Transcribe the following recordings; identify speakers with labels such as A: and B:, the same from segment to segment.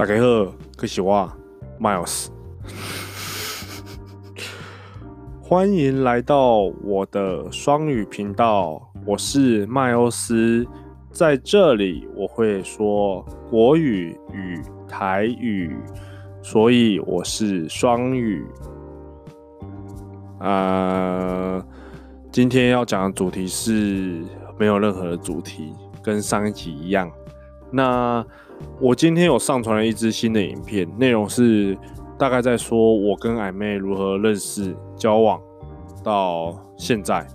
A: 大家好，我是我 Miles，欢迎来到我的双语频道，我是麦欧斯，在这里我会说国语与台语，所以我是双语。呃，今天要讲的主题是没有任何的主题，跟上一集一样。那我今天有上传了一支新的影片，内容是大概在说我跟暧昧如何认识、交往到现在。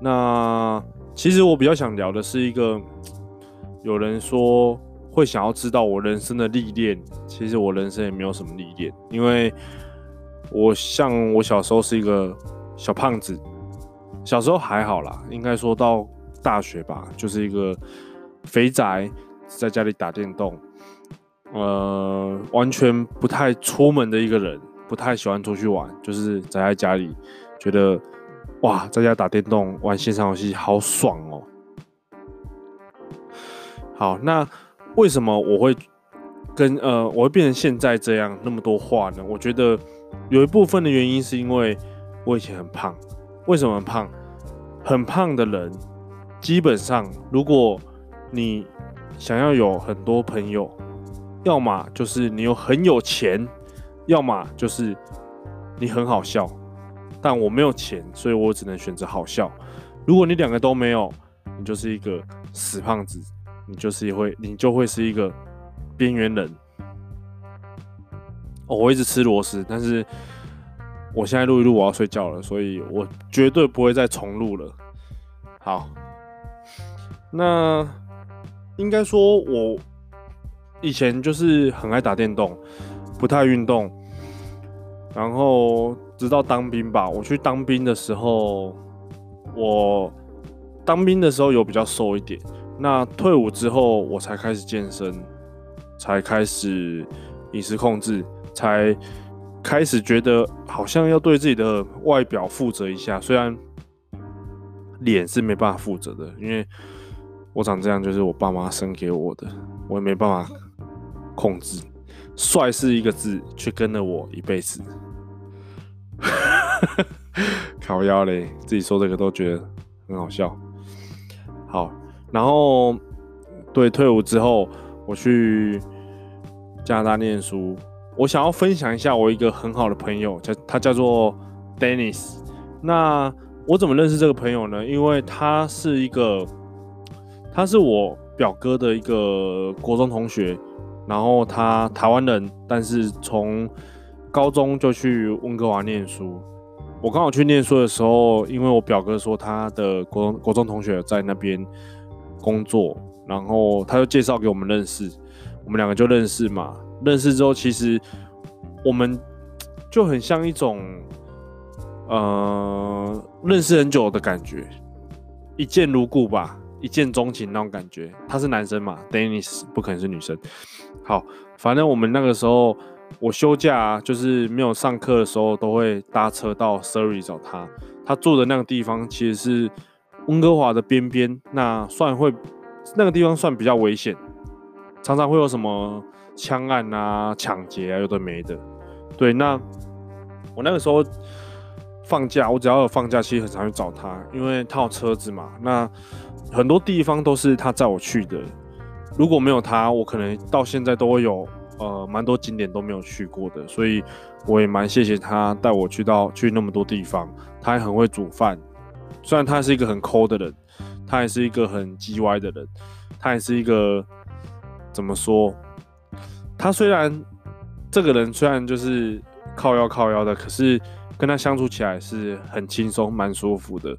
A: 那其实我比较想聊的是一个，有人说会想要知道我人生的历练，其实我人生也没有什么历练，因为我像我小时候是一个小胖子，小时候还好啦，应该说到大学吧，就是一个肥宅。在家里打电动，呃，完全不太出门的一个人，不太喜欢出去玩，就是宅在家里，觉得哇，在家打电动玩线上游戏好爽哦。好，那为什么我会跟呃，我会变成现在这样那么多话呢？我觉得有一部分的原因是因为我以前很胖。为什么胖？很胖的人，基本上如果你想要有很多朋友，要么就是你有很有钱，要么就是你很好笑。但我没有钱，所以我只能选择好笑。如果你两个都没有，你就是一个死胖子，你就是会，你就会是一个边缘人。哦，我一直吃螺丝，但是我现在录一录，我要睡觉了，所以我绝对不会再重录了。好，那。应该说，我以前就是很爱打电动，不太运动。然后直到当兵吧，我去当兵的时候，我当兵的时候有比较瘦一点。那退伍之后，我才开始健身，才开始饮食控制，才开始觉得好像要对自己的外表负责一下。虽然脸是没办法负责的，因为。我长这样就是我爸妈生给我的，我也没办法控制。帅是一个字，却跟了我一辈子。烤腰嘞，自己说这个都觉得很好笑。好，然后对，退伍之后，我去加拿大念书。我想要分享一下我一个很好的朋友，叫他叫做 Dennis。那我怎么认识这个朋友呢？因为他是一个。他是我表哥的一个国中同学，然后他台湾人，但是从高中就去温哥华念书。我刚好去念书的时候，因为我表哥说他的国中国中同学在那边工作，然后他就介绍给我们认识，我们两个就认识嘛。认识之后，其实我们就很像一种呃认识很久的感觉，一见如故吧。一见钟情那种感觉，他是男生嘛，Dennis 不可能是女生。好，反正我们那个时候，我休假，就是没有上课的时候，都会搭车到 Surrey 找他。他住的那个地方其实是温哥华的边边，那算会那个地方算比较危险，常常会有什么枪案啊、抢劫啊，有的没的。对，那我那个时候放假，我只要有放假，其实很常去找他，因为他有车子嘛。那很多地方都是他载我去的，如果没有他，我可能到现在都会有呃蛮多景点都没有去过的，所以我也蛮谢谢他带我去到去那么多地方。他还很会煮饭，虽然他是一个很抠的人，他也是一个很叽歪的人，他也是一个怎么说？他虽然这个人虽然就是靠腰靠腰的，可是跟他相处起来是很轻松、蛮舒服的。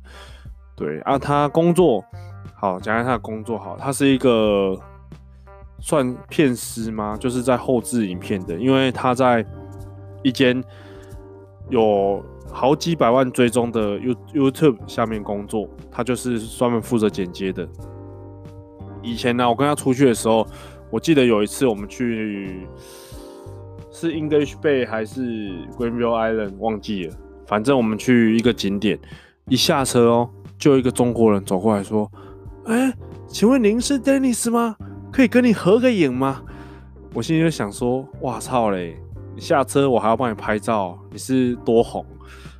A: 对啊，他工作。好，讲一下他的工作。好，他是一个算片师吗？就是在后制影片的。因为他在一间有好几百万追踪的 You YouTube 下面工作，他就是专门负责剪接的。以前呢，我跟他出去的时候，我记得有一次我们去是 English Bay 还是 Granville Island，忘记了。反正我们去一个景点，一下车哦，就一个中国人走过来说。哎，请问您是 Dennis 吗？可以跟你合个影吗？我心里就想说，哇操嘞！你下车我还要帮你拍照，你是多红？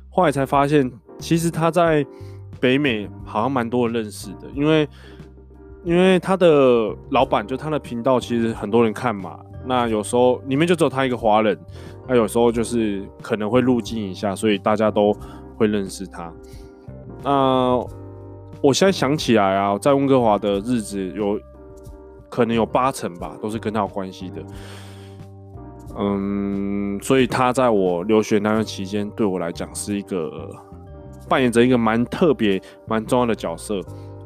A: 后来才发现，其实他在北美好像蛮多人认识的，因为因为他的老板就他的频道其实很多人看嘛。那有时候里面就只有他一个华人，那有时候就是可能会入境一下，所以大家都会认识他。那我现在想起来啊，在温哥华的日子有。可能有八成吧，都是跟他有关系的。嗯，所以他在我留学那段期间，对我来讲是一个扮演着一个蛮特别、蛮重要的角色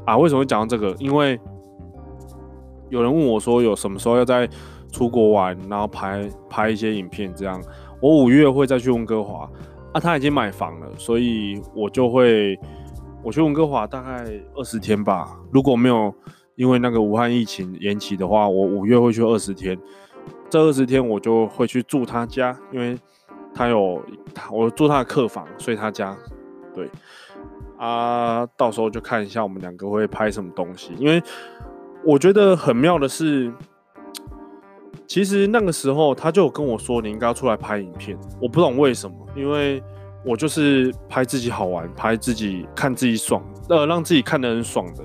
A: 啊。为什么会讲到这个？因为有人问我说，有什么时候要在出国玩，然后拍拍一些影片这样。我五月会再去温哥华啊，他已经买房了，所以我就会我去温哥华大概二十天吧。如果没有因为那个武汉疫情延期的话，我五月会去二十天，这二十天我就会去住他家，因为他有我住他的客房，睡他家。对啊，到时候就看一下我们两个会拍什么东西。因为我觉得很妙的是，其实那个时候他就跟我说，你应该要出来拍影片。我不懂为什么，因为我就是拍自己好玩，拍自己看自己爽，呃，让自己看得很爽的。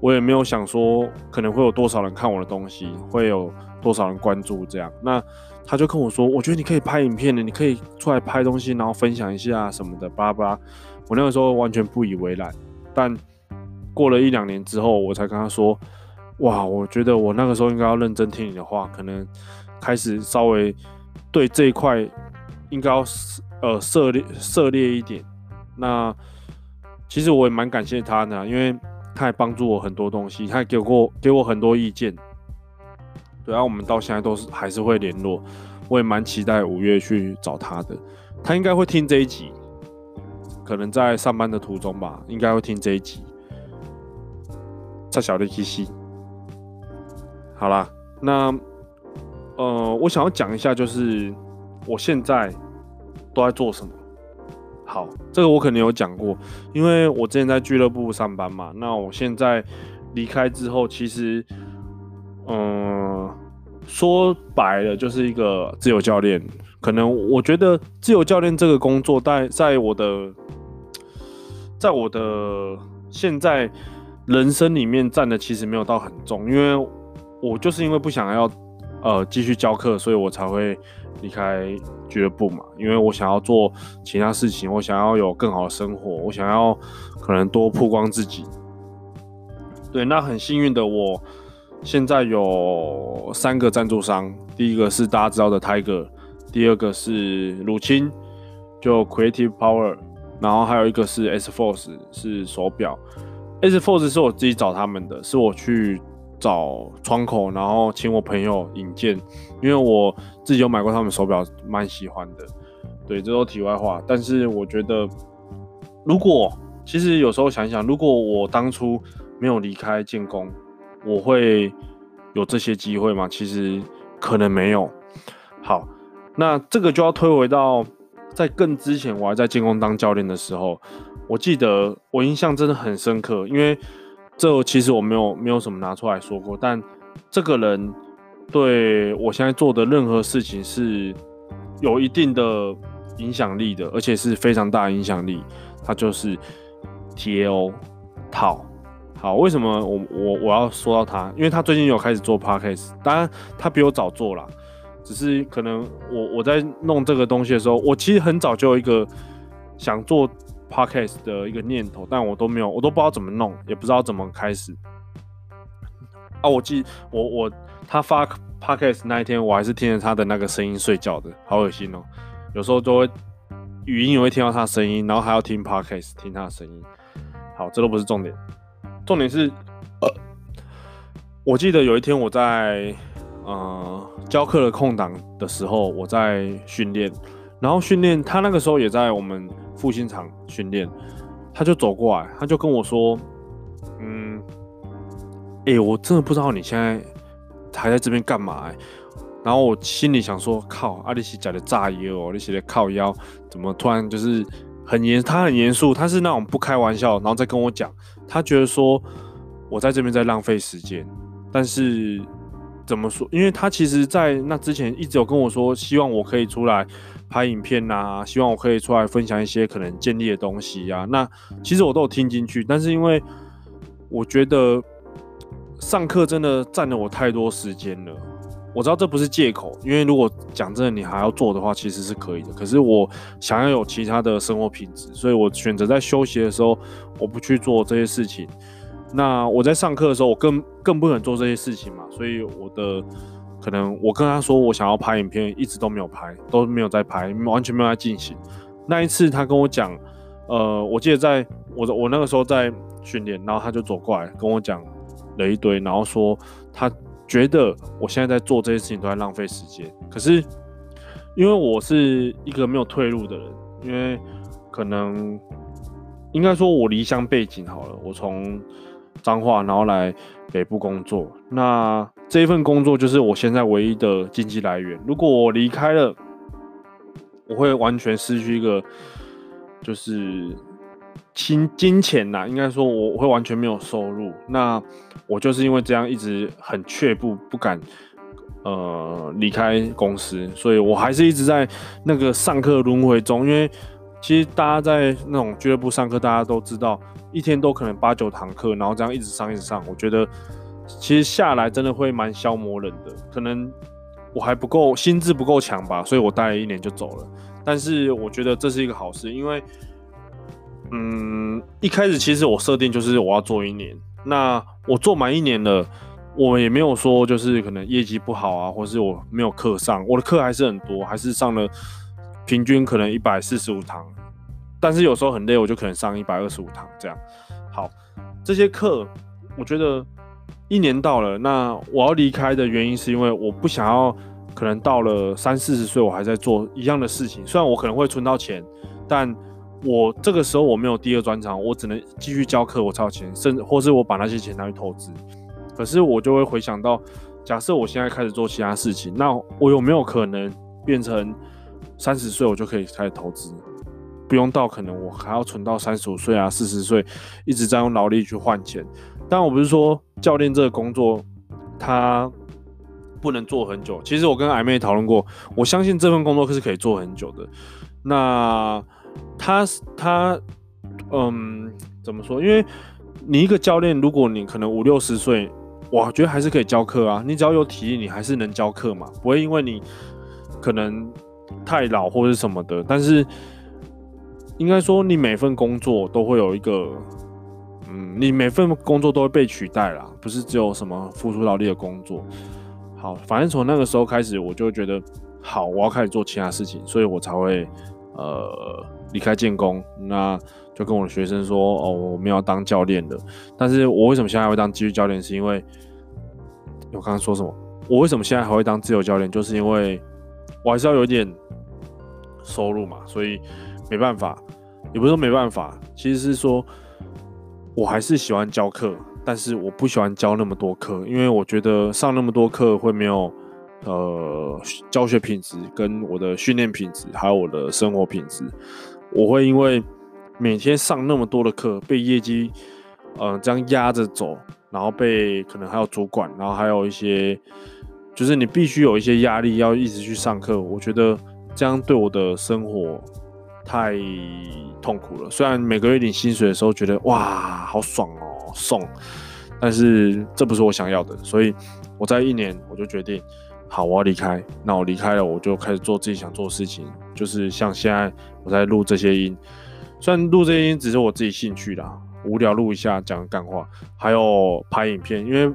A: 我也没有想说可能会有多少人看我的东西，会有多少人关注这样。那他就跟我说，我觉得你可以拍影片的，你可以出来拍东西，然后分享一下什么的，巴拉巴拉。我那个时候完全不以为然，但过了一两年之后，我才跟他说，哇，我觉得我那个时候应该要认真听你的话，可能开始稍微对这一块应该要呃涉猎涉猎一点。那其实我也蛮感谢他的，因为。他还帮助我很多东西，他还给过给我很多意见。对啊，我们到现在都是还是会联络。我也蛮期待五月去找他的，他应该会听这一集，可能在上班的途中吧，应该会听这一集。在小的七夕，好啦，那呃，我想要讲一下，就是我现在都在做什么。好，这个我可能有讲过，因为我之前在俱乐部上班嘛。那我现在离开之后，其实，嗯，说白了就是一个自由教练。可能我觉得自由教练这个工作，在在我的，在我的现在人生里面占的其实没有到很重，因为我就是因为不想要呃继续教课，所以我才会。离开俱乐部嘛，因为我想要做其他事情，我想要有更好的生活，我想要可能多曝光自己。对，那很幸运的，我现在有三个赞助商，第一个是大家知道的 Tiger，第二个是乳清，就 Creative Power，然后还有一个是 S Force，是手表。S Force 是我自己找他们的，是我去。找窗口，然后请我朋友引荐，因为我自己有买过他们手表，蛮喜欢的。对，这都题外话。但是我觉得，如果其实有时候想想，如果我当初没有离开建工，我会有这些机会吗？其实可能没有。好，那这个就要推回到在更之前，我还在建工当教练的时候，我记得我印象真的很深刻，因为。这其实我没有没有什么拿出来说过，但这个人对我现在做的任何事情是有一定的影响力的，而且是非常大的影响力。他就是 T.A.O. 套。好，为什么我我我要说到他？因为他最近有开始做 Podcast，当然他比我早做啦，只是可能我我在弄这个东西的时候，我其实很早就有一个想做。Podcast 的一个念头，但我都没有，我都不知道怎么弄，也不知道怎么开始。啊，我记我我他发 Podcast 那一天，我还是听着他的那个声音睡觉的，好恶心哦。有时候都会语音也会听到他声音，然后还要听 Podcast 听他的声音。好，这都不是重点，重点是，呃，我记得有一天我在呃教课的空档的时候，我在训练，然后训练他那个时候也在我们。复兴场训练，他就走过来，他就跟我说：“嗯，哎、我真的不知道你现在还在这边干嘛、”然后我心里想说：“靠，阿里西假的炸药哦，你写的靠腰，怎么突然就是很严？他很严肃，他是那种不开玩笑，然后再跟我讲，他觉得说我在这边在浪费时间，但是怎么说？因为他其实，在那之前一直有跟我说，希望我可以出来拍影片啊，希望我可以出来分享一些可能建立的东西啊。那其实我都有听进去，但是因为我觉得上课真的占了我太多时间了。我知道这不是借口，因为如果讲真的，你还要做的话，其实是可以的。可是我想要有其他的生活品质，所以我选择在休息的时候，我不去做这些事情。那我在上课的时候，我更更不能做这些事情嘛。所以我的可能，我跟他说我想要拍影片，一直都没有拍，都没有在拍，完全没有在进行。那一次他跟我讲，呃，我记得在我我那个时候在训练，然后他就走过来跟我讲了一堆，然后说他。觉得我现在在做这些事情都在浪费时间，可是因为我是一个没有退路的人，因为可能应该说我离乡背景好了，我从彰化然后来北部工作，那这一份工作就是我现在唯一的经济来源。如果我离开了，我会完全失去一个就是。金金钱呐，应该说我会完全没有收入。那我就是因为这样一直很却步，不敢呃离开公司，所以我还是一直在那个上课轮回中。因为其实大家在那种俱乐部上课，大家都知道，一天都可能八九堂课，然后这样一直上一直上，我觉得其实下来真的会蛮消磨人的。可能我还不够心智不够强吧，所以我待了一年就走了。但是我觉得这是一个好事，因为。嗯，一开始其实我设定就是我要做一年，那我做满一年了，我也没有说就是可能业绩不好啊，或是我没有课上，我的课还是很多，还是上了平均可能一百四十五堂，但是有时候很累，我就可能上一百二十五堂这样。好，这些课我觉得一年到了，那我要离开的原因是因为我不想要可能到了三四十岁我还在做一样的事情，虽然我可能会存到钱，但。我这个时候我没有第二专长，我只能继续教课，我超钱，甚至或是我把那些钱拿去投资。可是我就会回想到，假设我现在开始做其他事情，那我有没有可能变成三十岁我就可以开始投资，不用到可能我还要存到三十五岁啊、四十岁，一直在用劳力去换钱。但我不是说教练这个工作他不能做很久，其实我跟矮妹讨论过，我相信这份工作是可以做很久的。那。他他嗯，怎么说？因为你一个教练，如果你可能五六十岁，我觉得还是可以教课啊。你只要有体力，你还是能教课嘛，不会因为你可能太老或者什么的。但是应该说，你每份工作都会有一个，嗯，你每份工作都会被取代啦，不是只有什么付出劳力的工作。好，反正从那个时候开始，我就觉得好，我要开始做其他事情，所以我才会呃。离开建工，那就跟我的学生说：“哦，我没有要当教练的。但是我为什么现在会当继续教练？是因为我刚刚说什么？我为什么现在还会当自由教练？就是因为我还是要有点收入嘛，所以没办法，也不是说没办法，其实是说我还是喜欢教课，但是我不喜欢教那么多课，因为我觉得上那么多课会没有。”呃，教学品质跟我的训练品质，还有我的生活品质，我会因为每天上那么多的课，被业绩，呃，这样压着走，然后被可能还有主管，然后还有一些，就是你必须有一些压力，要一直去上课。我觉得这样对我的生活太痛苦了。虽然每个月领薪水的时候觉得哇，好爽哦，送，但是这不是我想要的，所以我在一年我就决定。好，我要离开。那我离开了，我就开始做自己想做的事情，就是像现在我在录这些音。虽然录这些音只是我自己兴趣啦，无聊录一下讲干话，还有拍影片。因为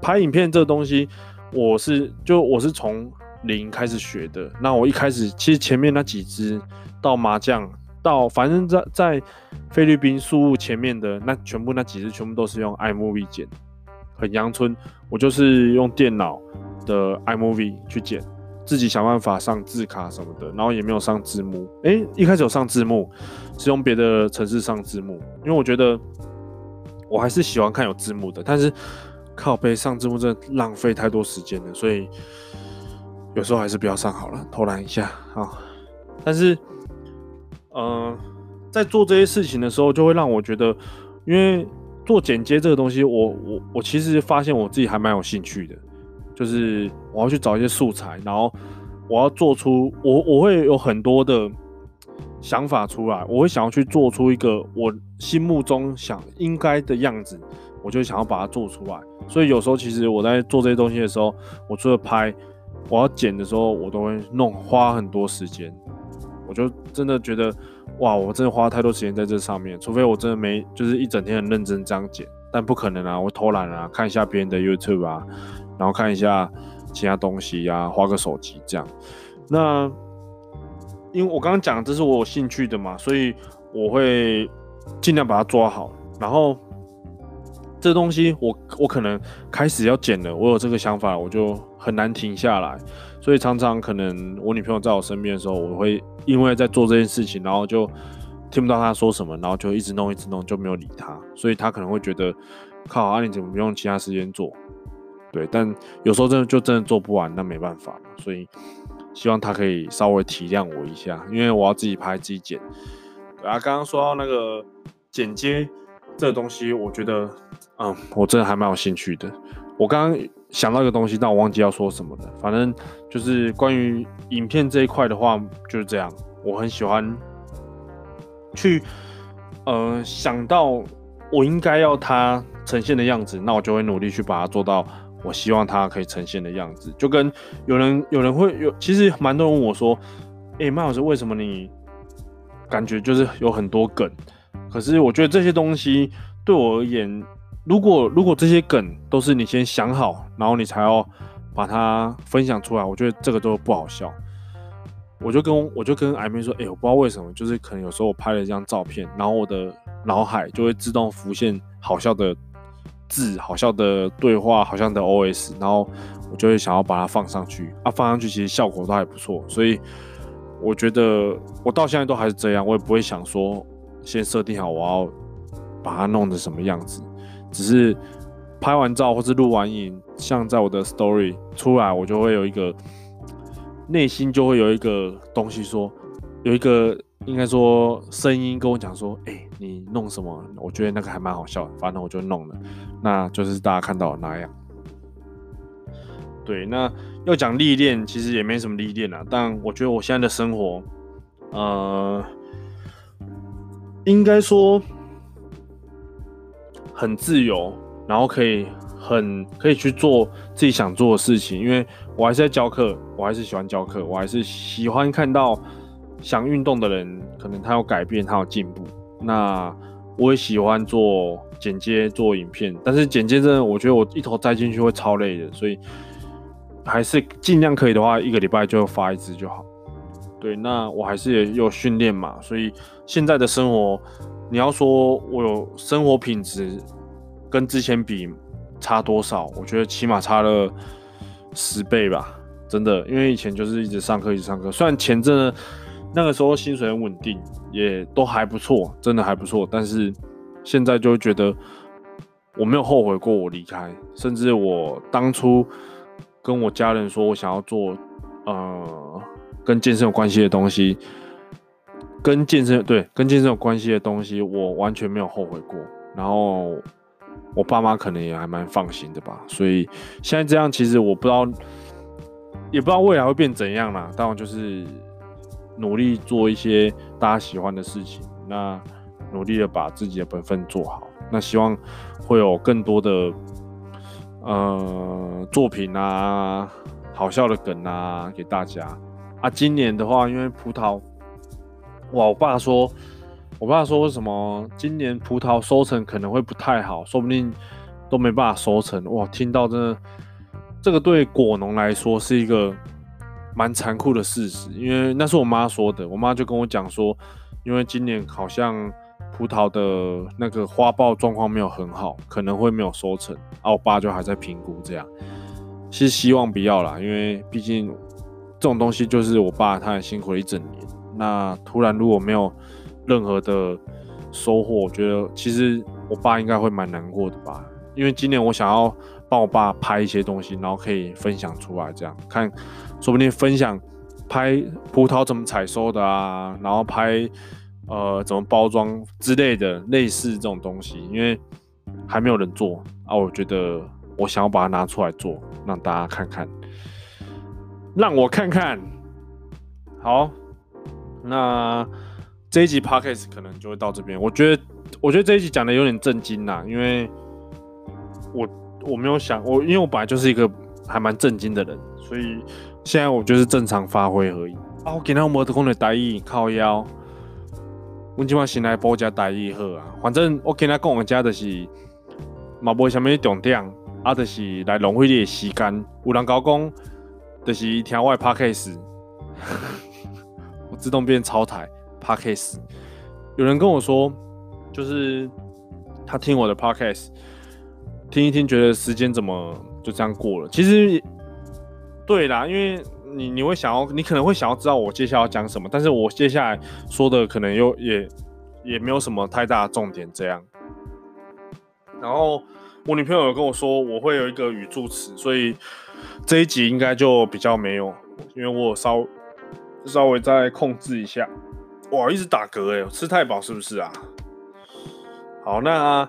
A: 拍影片这个东西，我是就我是从零开始学的。那我一开始其实前面那几支到麻将，到反正在在菲律宾宿务前面的那全部那几支全部都是用 iMovie 剪，很阳春。我就是用电脑。的 iMovie 去剪，自己想办法上字卡什么的，然后也没有上字幕。诶、一开始有上字幕，是用别的城市上字幕，因为我觉得我还是喜欢看有字幕的。但是靠背上字幕真的浪费太多时间了，所以有时候还是不要上好了，偷懒一下啊。但是，呃，在做这些事情的时候，就会让我觉得，因为做剪接这个东西，我我我其实发现我自己还蛮有兴趣的。就是我要去找一些素材，然后我要做出我我会有很多的想法出来，我会想要去做出一个我心目中想应该的样子，我就想要把它做出来。所以有时候其实我在做这些东西的时候，我除了拍，我要剪的时候，我都会弄花很多时间。我就真的觉得，哇，我真的花太多时间在这上面，除非我真的没就是一整天很认真这样剪，但不可能啊，我偷懒啊，看一下别人的 YouTube 啊。然后看一下其他东西呀、啊，滑个手机这样。那因为我刚刚讲这是我有兴趣的嘛，所以我会尽量把它抓好。然后这东西我我可能开始要剪了，我有这个想法，我就很难停下来。所以常常可能我女朋友在我身边的时候，我会因为在做这件事情，然后就听不到她说什么，然后就一直弄一直弄，就没有理她。所以她可能会觉得，靠啊，你怎么不用其他时间做？对，但有时候真的就真的做不完，那没办法，所以希望她可以稍微体谅我一下，因为我要自己拍自己剪。对啊，刚刚说到那个剪接这东西，我觉得，嗯，我真的还蛮有兴趣的。我刚刚想到一个东西，但我忘记要说什么了。反正就是关于影片这一块的话，就是这样。我很喜欢去，呃，想到我应该要它呈现的样子，那我就会努力去把它做到。我希望它可以呈现的样子，就跟有人有人会有，其实蛮多人问我说：“哎，麦老师，为什么你感觉就是有很多梗？可是我觉得这些东西对我而言，如果如果这些梗都是你先想好，然后你才要把它分享出来，我觉得这个都不好笑。我就跟我就跟艾妹说：哎，我不知道为什么，就是可能有时候我拍了一张照片，然后我的脑海就会自动浮现好笑的。”字好笑的对话，好像的 OS，然后我就会想要把它放上去啊，放上去其实效果都还不错，所以我觉得我到现在都还是这样，我也不会想说先设定好我要把它弄成什么样子，只是拍完照或是录完影，像在我的 Story 出来，我就会有一个内心就会有一个东西说，有一个。应该说，声音跟我讲说：“哎、你弄什么？我觉得那个还蛮好笑的，反正我就弄了，那就是大家看到的那样。”对，那要讲历练，其实也没什么历练啦。但我觉得我现在的生活，呃，应该说很自由，然后可以很可以去做自己想做的事情。因为我还是在教课，我还是喜欢教课，我还是喜欢看到。想运动的人，可能他有改变，他有进步。那我也喜欢做剪接、做影片，但是剪接真的，我觉得我一头栽进去会超累的，所以还是尽量可以的话，一个礼拜就发一支就好。对，那我还是也有训练嘛，所以现在的生活，你要说我有生活品质跟之前比差多少？我觉得起码差了十倍吧，真的，因为以前就是一直上课，一直上课，虽然钱真的。那个时候薪水很稳定，也都还不错，真的还不错。但是现在就会觉得我没有后悔过我离开，甚至我当初跟我家人说我想要做呃跟健身有关系的东西，跟健身对跟健身有关系的东西，我完全没有后悔过。然后我爸妈可能也还蛮放心的吧。所以现在这样，其实我不知道，也不知道未来会变怎样啦。当然就是。努力做一些大家喜欢的事情，那努力的把自己的本分做好，那希望会有更多的呃作品啊，好笑的梗啊给大家啊。今年的话，因为葡萄，哇，我爸说，我爸说为什么今年葡萄收成可能会不太好，说不定都没办法收成。哇，听到真的，这个对果农来说是一个。蛮残酷的事实，因为那是我妈说的。我妈就跟我讲说，因为今年好像葡萄的那个花苞状况没有很好，可能会没有收成。啊，我爸就还在评估这样。其实希望不要啦，因为毕竟这种东西就是我爸他很辛苦一整年。那突然如果没有任何的收获，我觉得其实我爸应该会蛮难过的吧。因为今年我想要帮我爸拍一些东西，然后可以分享出来，这样看。说不定分享拍葡萄怎么采收的啊，然后拍呃怎么包装之类的类似这种东西，因为还没有人做啊，我觉得我想要把它拿出来做，让大家看看，让我看看。好，那这一集 Podcast 可能就会到这边。我觉得，我觉得这一集讲的有点震惊呐，因为我我没有想我，因为我本来就是一个还蛮震惊的人，所以现在我就是正常发挥而已。啊，我今天没得讲的台语靠腰，我今晚先来补一下台语好啊。反正我今天讲的家就是，嘛无啥物重点。啊，就是来浪费你的时间。有人跟我讲，就是听我的 Podcast，我自动变超台 Podcast。有人跟我说，就是他听我的 Podcast，听一听，觉得时间怎么就这样过了。其实，对啦，因为你你会想要，你可能会想要知道我接下来要讲什么，但是我接下来说的可能又也也没有什么太大的重点，这样。然后。我女朋友有跟我说，我会有一个语助词，所以这一集应该就比较没有，因为我稍稍微再控制一下。哇，一直打嗝哎，吃太饱是不是啊？好，那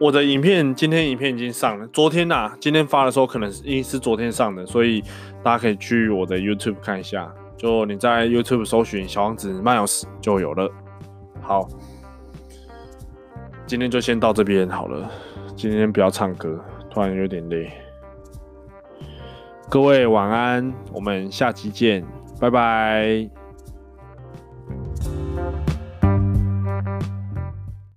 A: 我的影片今天影片已经上了，昨天呐、啊，今天发的时候可能是因为是昨天上的，所以大家可以去我的 YouTube 看一下，就你在 YouTube 搜寻小王子 Miles 就有了。好，今天就先到这边好了。今天不要唱歌，突然有点累。各位晚安，我们下期见，拜拜。